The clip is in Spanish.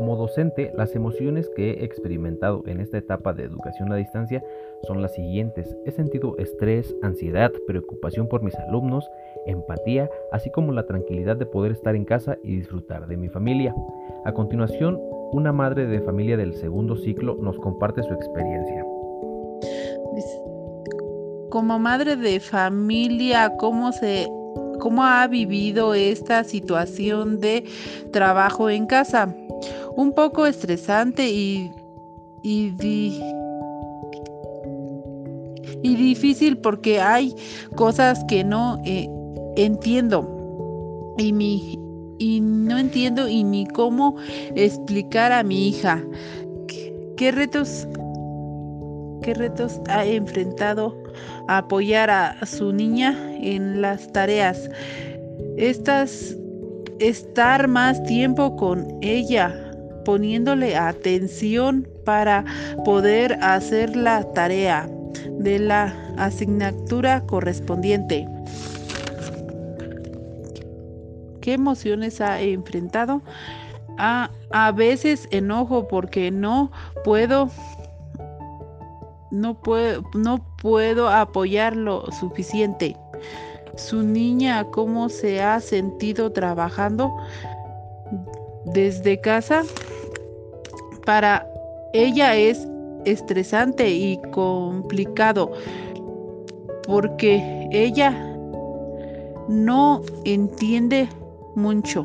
docente, las emociones que he experimentado en esta etapa de educación a distancia son las siguientes. He sentido estrés, ansiedad, preocupación por mis alumnos, empatía, así como la tranquilidad de poder estar en casa y disfrutar de mi familia. A continuación, una madre de familia del segundo ciclo nos comparte su experiencia. Como madre de familia, ¿cómo se cómo ha vivido esta situación de trabajo en casa? Un poco estresante y, y, difícil porque hay cosas que no eh, entiendo y mi y no entiendo y ni cómo explicar a mi hija qué, retos qué retos ha enfrentado apoyar a su niña en las tareas. Estas estar más tiempo con ella, poniéndole atención para poder hacer la tarea de la asignatura correspondiente. ¿Qué emociones ha enfrentado? A, a veces enojo porque no puedo no puedo, no puedo apoyar lo suficiente. Su niña, ¿cómo se ha sentido trabajando desde casa? Para ella es estresante y complicado porque ella no entiende mucho.